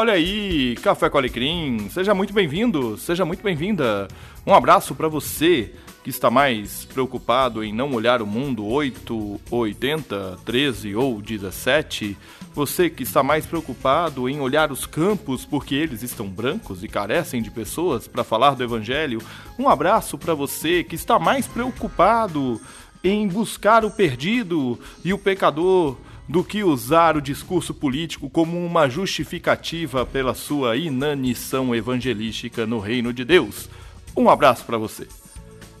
Olha aí, Café com Alecrim, seja muito bem-vindo, seja muito bem-vinda. Um abraço para você que está mais preocupado em não olhar o mundo 8, 80, 13 ou 17. Você que está mais preocupado em olhar os campos porque eles estão brancos e carecem de pessoas para falar do Evangelho. Um abraço para você que está mais preocupado em buscar o perdido e o pecador do que usar o discurso político como uma justificativa pela sua inanição evangelística no reino de Deus. Um abraço para você.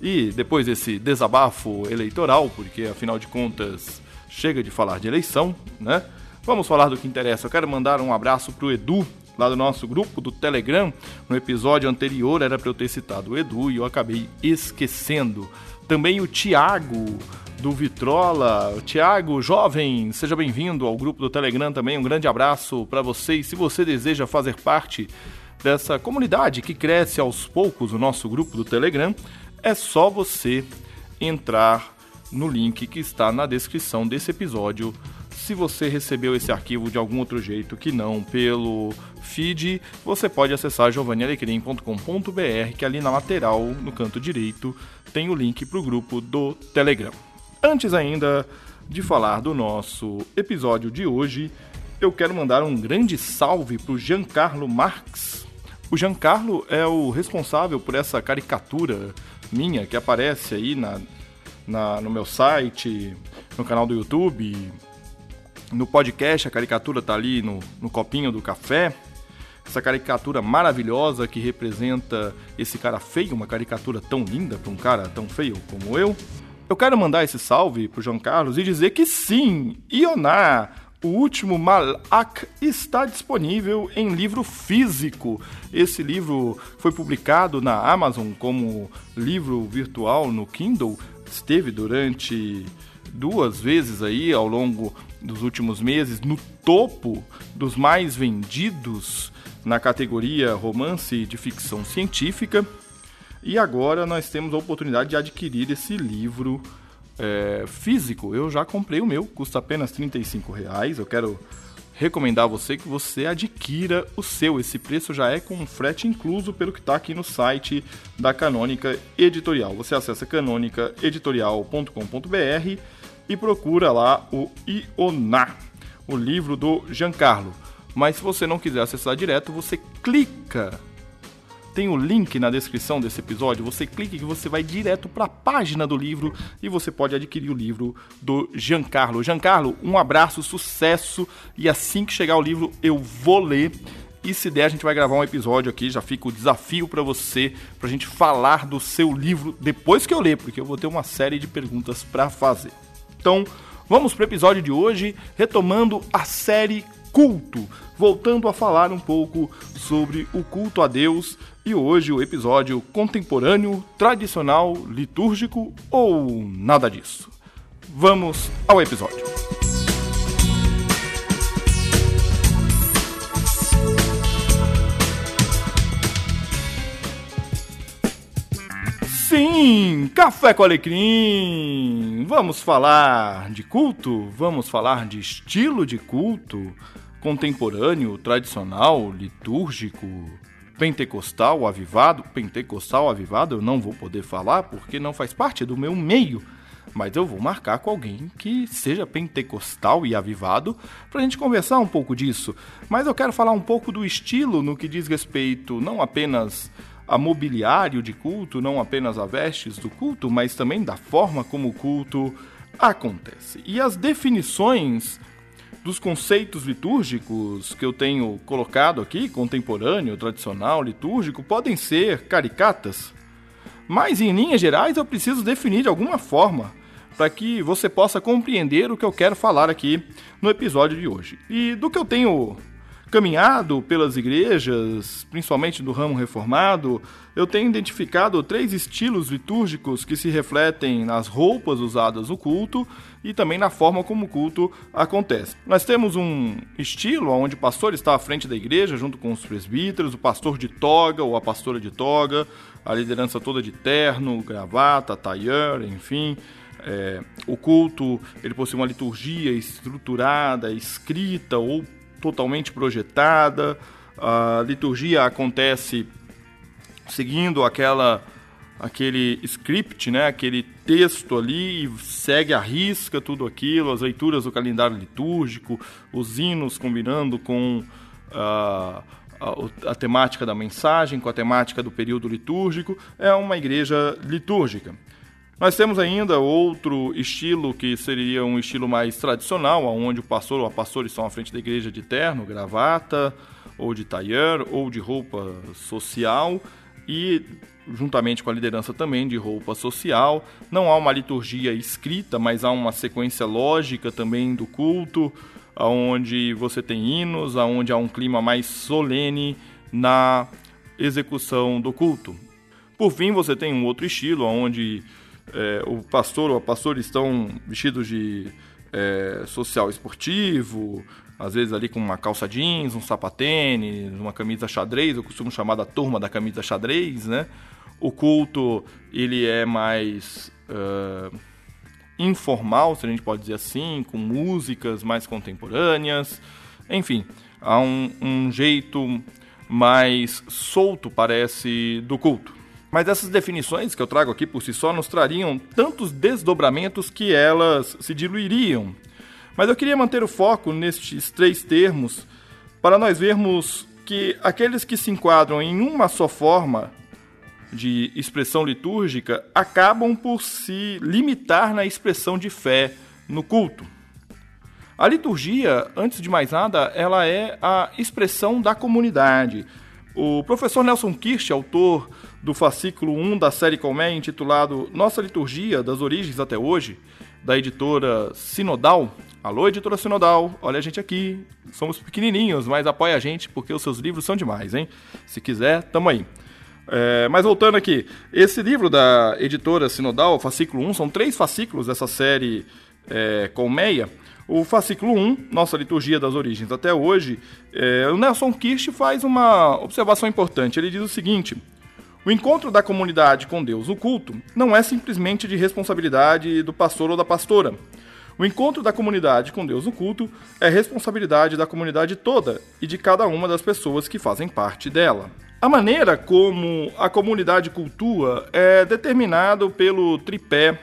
E depois desse desabafo eleitoral, porque afinal de contas chega de falar de eleição, né? Vamos falar do que interessa. Eu quero mandar um abraço pro Edu, lá do nosso grupo do Telegram. No episódio anterior era para eu ter citado o Edu e eu acabei esquecendo. Também o Tiago, do Vitrola. Tiago, jovem, seja bem-vindo ao grupo do Telegram também. Um grande abraço para você. E se você deseja fazer parte dessa comunidade que cresce aos poucos, o nosso grupo do Telegram, é só você entrar no link que está na descrição desse episódio. Se você recebeu esse arquivo de algum outro jeito que não pelo feed, você pode acessar giovannialecrim.com.br, que ali na lateral, no canto direito, tem o link para o grupo do Telegram. Antes ainda de falar do nosso episódio de hoje, eu quero mandar um grande salve para o Giancarlo Marx. O Giancarlo é o responsável por essa caricatura minha que aparece aí na, na, no meu site, no canal do YouTube, no podcast, a caricatura tá ali no, no copinho do café. Essa caricatura maravilhosa que representa esse cara feio, uma caricatura tão linda para um cara tão feio como eu. Eu quero mandar esse salve pro João Carlos e dizer que sim, Ioná, o último Malak está disponível em livro físico. Esse livro foi publicado na Amazon como livro virtual no Kindle. Esteve durante duas vezes aí ao longo dos últimos meses no topo dos mais vendidos na categoria romance de ficção científica. E agora nós temos a oportunidade de adquirir esse livro é, físico. Eu já comprei o meu, custa apenas R$ reais. Eu quero recomendar a você que você adquira o seu. Esse preço já é com frete incluso pelo que está aqui no site da Canônica Editorial. Você acessa canonicaeditorial.com.br e procura lá o Ioná, o livro do Giancarlo. Mas se você não quiser acessar direto, você clica tem o link na descrição desse episódio. Você clica e você vai direto para a página do livro e você pode adquirir o livro do Giancarlo. Giancarlo, um abraço, sucesso e assim que chegar o livro eu vou ler. E se der, a gente vai gravar um episódio aqui. Já fica o desafio para você, para a gente falar do seu livro depois que eu ler, porque eu vou ter uma série de perguntas para fazer. Então, vamos para o episódio de hoje, retomando a série Culto, voltando a falar um pouco sobre o culto a Deus e hoje o episódio contemporâneo, tradicional, litúrgico ou nada disso. Vamos ao episódio. Sim, café com alecrim. Vamos falar de culto, vamos falar de estilo de culto contemporâneo, tradicional, litúrgico, pentecostal, avivado. Pentecostal, avivado eu não vou poder falar porque não faz parte do meu meio. Mas eu vou marcar com alguém que seja pentecostal e avivado para a gente conversar um pouco disso. Mas eu quero falar um pouco do estilo no que diz respeito não apenas a mobiliário de culto, não apenas a vestes do culto, mas também da forma como o culto acontece. E as definições dos conceitos litúrgicos que eu tenho colocado aqui, contemporâneo, tradicional, litúrgico, podem ser caricatas, mas em linhas gerais eu preciso definir de alguma forma para que você possa compreender o que eu quero falar aqui no episódio de hoje. E do que eu tenho caminhado pelas igrejas, principalmente do ramo reformado, eu tenho identificado três estilos litúrgicos que se refletem nas roupas usadas no culto e também na forma como o culto acontece. Nós temos um estilo onde o pastor está à frente da igreja junto com os presbíteros, o pastor de toga ou a pastora de toga, a liderança toda de terno, gravata, tailleur, enfim. É, o culto ele possui uma liturgia estruturada, escrita ou totalmente projetada. A liturgia acontece seguindo aquela aquele script, né, aquele texto ali e segue a risca tudo aquilo, as leituras do calendário litúrgico, os hinos combinando com uh, a, a, temática da mensagem, com a temática do período litúrgico, é uma igreja litúrgica. Nós temos ainda outro estilo que seria um estilo mais tradicional, onde o pastor ou a pastora estão à frente da igreja de terno, gravata, ou de tailleur, ou de roupa social, e juntamente com a liderança também de roupa social. Não há uma liturgia escrita, mas há uma sequência lógica também do culto, onde você tem hinos, onde há um clima mais solene na execução do culto. Por fim, você tem um outro estilo, onde é, o pastor ou a pastora estão vestidos de é, social esportivo, às vezes ali com uma calça jeans, um sapatênis, uma camisa xadrez, eu costumo chamar da turma da camisa xadrez, né? O culto, ele é mais uh, informal, se a gente pode dizer assim, com músicas mais contemporâneas, enfim, há um, um jeito mais solto, parece, do culto. Mas essas definições que eu trago aqui por si só nos trariam tantos desdobramentos que elas se diluiriam. Mas eu queria manter o foco nestes três termos para nós vermos que aqueles que se enquadram em uma só forma de expressão litúrgica acabam por se limitar na expressão de fé no culto. A liturgia, antes de mais nada, ela é a expressão da comunidade. O professor Nelson Kirsch, autor do fascículo 1 da série Colmeia, intitulado Nossa Liturgia, das Origens até Hoje, da editora Sinodal. Alô, editora Sinodal, olha a gente aqui. Somos pequenininhos, mas apoia a gente porque os seus livros são demais, hein? Se quiser, tamo aí. É, mas voltando aqui, esse livro da editora Sinodal, fascículo 1, são três fascículos dessa série é, Colmeia. O fascículo 1, Nossa Liturgia das Origens até hoje, é, o Nelson Kirsch faz uma observação importante. Ele diz o seguinte: o encontro da comunidade com Deus, o culto, não é simplesmente de responsabilidade do pastor ou da pastora. O encontro da comunidade com Deus no culto é responsabilidade da comunidade toda e de cada uma das pessoas que fazem parte dela. A maneira como a comunidade cultua é determinado pelo tripé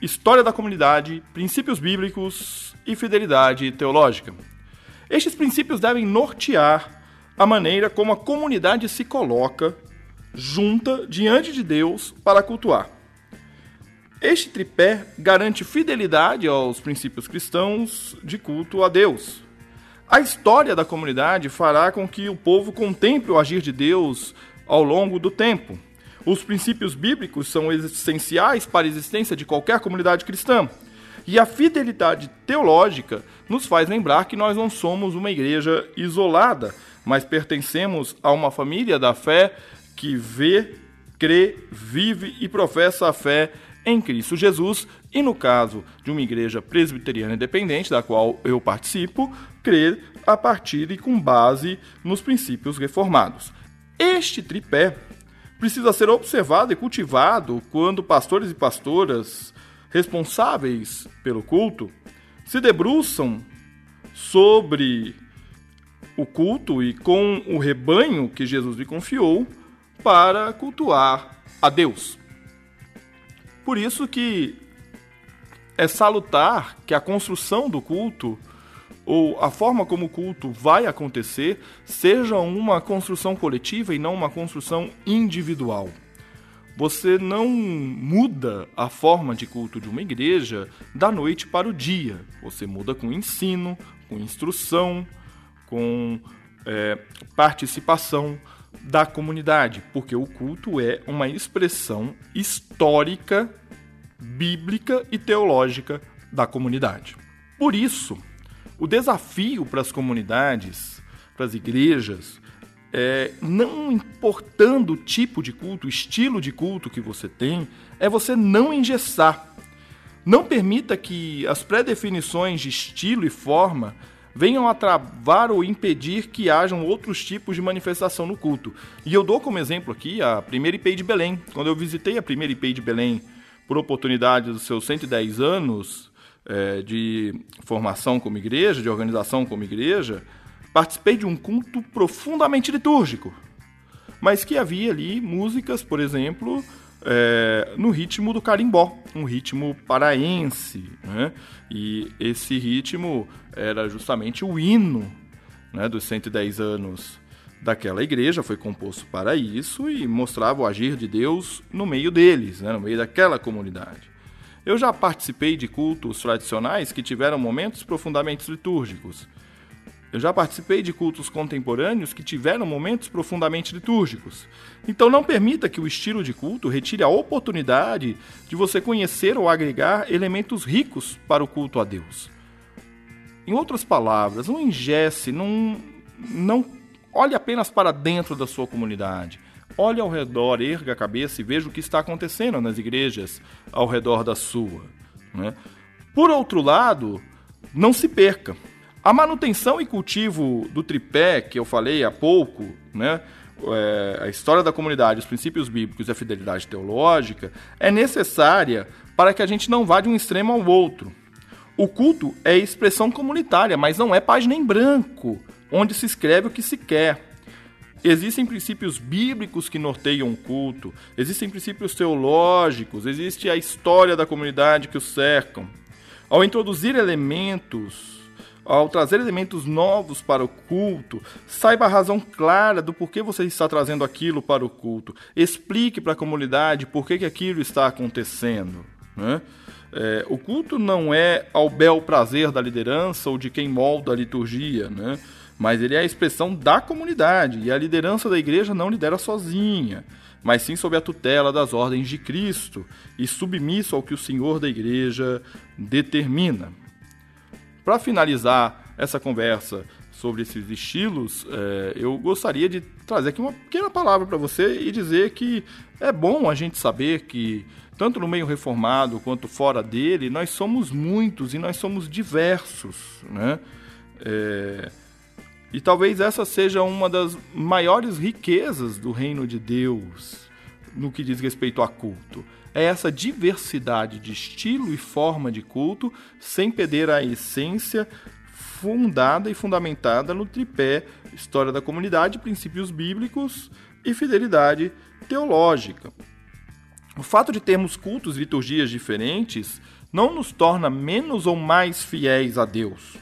história da comunidade, princípios bíblicos e fidelidade teológica. Estes princípios devem nortear a maneira como a comunidade se coloca junta diante de Deus para cultuar. Este tripé garante fidelidade aos princípios cristãos de culto a Deus, a história da comunidade fará com que o povo contemple o agir de Deus ao longo do tempo. Os princípios bíblicos são essenciais para a existência de qualquer comunidade cristã. E a fidelidade teológica nos faz lembrar que nós não somos uma igreja isolada, mas pertencemos a uma família da fé que vê, crê, vive e professa a fé em Cristo Jesus, e no caso de uma igreja presbiteriana independente, da qual eu participo, crer a partir e com base nos princípios reformados. Este tripé precisa ser observado e cultivado quando pastores e pastoras responsáveis pelo culto se debruçam sobre o culto e com o rebanho que Jesus lhe confiou para cultuar a Deus. Por isso que é salutar que a construção do culto ou a forma como o culto vai acontecer seja uma construção coletiva e não uma construção individual. Você não muda a forma de culto de uma igreja da noite para o dia. Você muda com ensino, com instrução, com é, participação da comunidade, porque o culto é uma expressão histórica, bíblica e teológica da comunidade. Por isso, o desafio para as comunidades, para as igrejas, é, não importando o tipo de culto, o estilo de culto que você tem, é você não engessar. Não permita que as pré-definições de estilo e forma venham a travar ou impedir que hajam outros tipos de manifestação no culto. E eu dou como exemplo aqui a primeira IPI de Belém. Quando eu visitei a primeira IPI de Belém por oportunidade dos seus 110 anos é, de formação como igreja, de organização como igreja, participei de um culto profundamente litúrgico, mas que havia ali músicas, por exemplo, é, no ritmo do carimbó, um ritmo paraense. Né? E esse ritmo era justamente o hino né, dos 110 anos daquela igreja, foi composto para isso e mostrava o agir de Deus no meio deles, né, no meio daquela comunidade. Eu já participei de cultos tradicionais que tiveram momentos profundamente litúrgicos. Eu já participei de cultos contemporâneos que tiveram momentos profundamente litúrgicos. Então não permita que o estilo de culto retire a oportunidade de você conhecer ou agregar elementos ricos para o culto a Deus. Em outras palavras, não ingesse, não, não olhe apenas para dentro da sua comunidade. Olhe ao redor, erga a cabeça e veja o que está acontecendo nas igrejas ao redor da sua. Né? Por outro lado, não se perca. A manutenção e cultivo do tripé, que eu falei há pouco, né? É, a história da comunidade, os princípios bíblicos e a fidelidade teológica, é necessária para que a gente não vá de um extremo ao outro. O culto é expressão comunitária, mas não é página em branco, onde se escreve o que se quer. Existem princípios bíblicos que norteiam o culto, existem princípios teológicos, existe a história da comunidade que o cercam. Ao introduzir elementos ao trazer elementos novos para o culto, saiba a razão clara do porquê você está trazendo aquilo para o culto. Explique para a comunidade por que, que aquilo está acontecendo. Né? É, o culto não é ao bel prazer da liderança ou de quem molda a liturgia, né? mas ele é a expressão da comunidade e a liderança da igreja não lidera sozinha, mas sim sob a tutela das ordens de Cristo e submisso ao que o Senhor da igreja determina. Para finalizar essa conversa sobre esses estilos, é, eu gostaria de trazer aqui uma pequena palavra para você e dizer que é bom a gente saber que, tanto no meio reformado quanto fora dele, nós somos muitos e nós somos diversos. Né? É, e talvez essa seja uma das maiores riquezas do reino de Deus no que diz respeito a culto é essa diversidade de estilo e forma de culto, sem perder a essência fundada e fundamentada no tripé história da comunidade, princípios bíblicos e fidelidade teológica. O fato de termos cultos e liturgias diferentes não nos torna menos ou mais fiéis a Deus.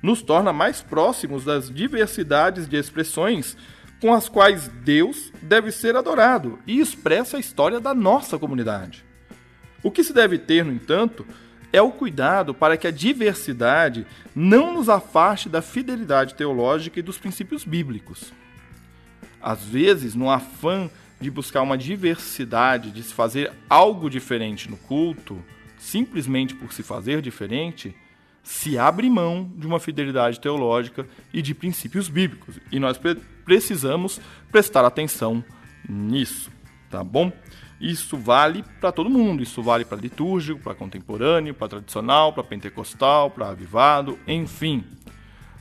Nos torna mais próximos das diversidades de expressões com as quais Deus deve ser adorado e expressa a história da nossa comunidade. O que se deve ter, no entanto, é o cuidado para que a diversidade não nos afaste da fidelidade teológica e dos princípios bíblicos. Às vezes, no afã de buscar uma diversidade, de se fazer algo diferente no culto, simplesmente por se fazer diferente, se abre mão de uma fidelidade teológica e de princípios bíblicos. E nós precisamos prestar atenção nisso, tá bom? Isso vale para todo mundo, isso vale para litúrgico, para contemporâneo, para tradicional, para pentecostal, para avivado, enfim.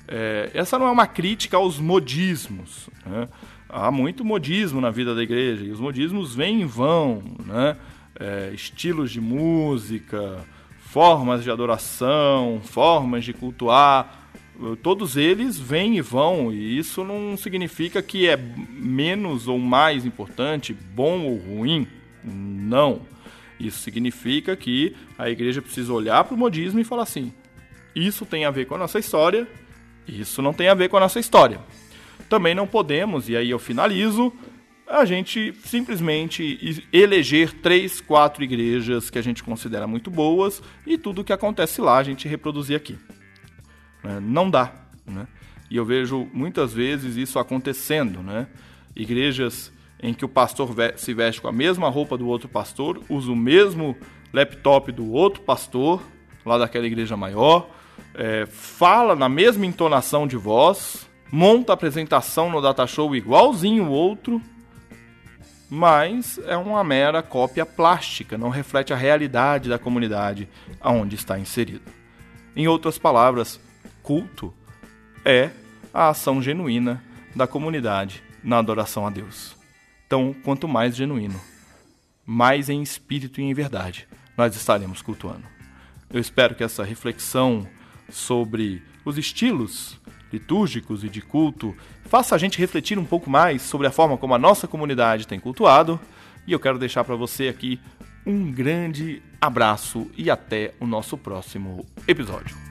É, essa não é uma crítica aos modismos. Né? Há muito modismo na vida da igreja e os modismos vêm e vão, né? É, estilos de música, formas de adoração, formas de cultuar todos eles vêm e vão, e isso não significa que é menos ou mais importante, bom ou ruim. Não. Isso significa que a igreja precisa olhar para o modismo e falar assim: isso tem a ver com a nossa história, isso não tem a ver com a nossa história. Também não podemos, e aí eu finalizo, a gente simplesmente eleger três, quatro igrejas que a gente considera muito boas e tudo que acontece lá a gente reproduzir aqui. Né? Não dá. Né? E eu vejo muitas vezes isso acontecendo. Né? Igrejas em que o pastor se veste com a mesma roupa do outro pastor, usa o mesmo laptop do outro pastor, lá daquela igreja maior, é, fala na mesma entonação de voz, monta a apresentação no data show igualzinho o outro, mas é uma mera cópia plástica, não reflete a realidade da comunidade aonde está inserido. Em outras palavras, culto é a ação genuína da comunidade na adoração a Deus. Então, quanto mais genuíno, mais em espírito e em verdade nós estaremos cultuando. Eu espero que essa reflexão sobre os estilos litúrgicos e de culto, faça a gente refletir um pouco mais sobre a forma como a nossa comunidade tem cultuado. E eu quero deixar para você aqui um grande abraço e até o nosso próximo episódio.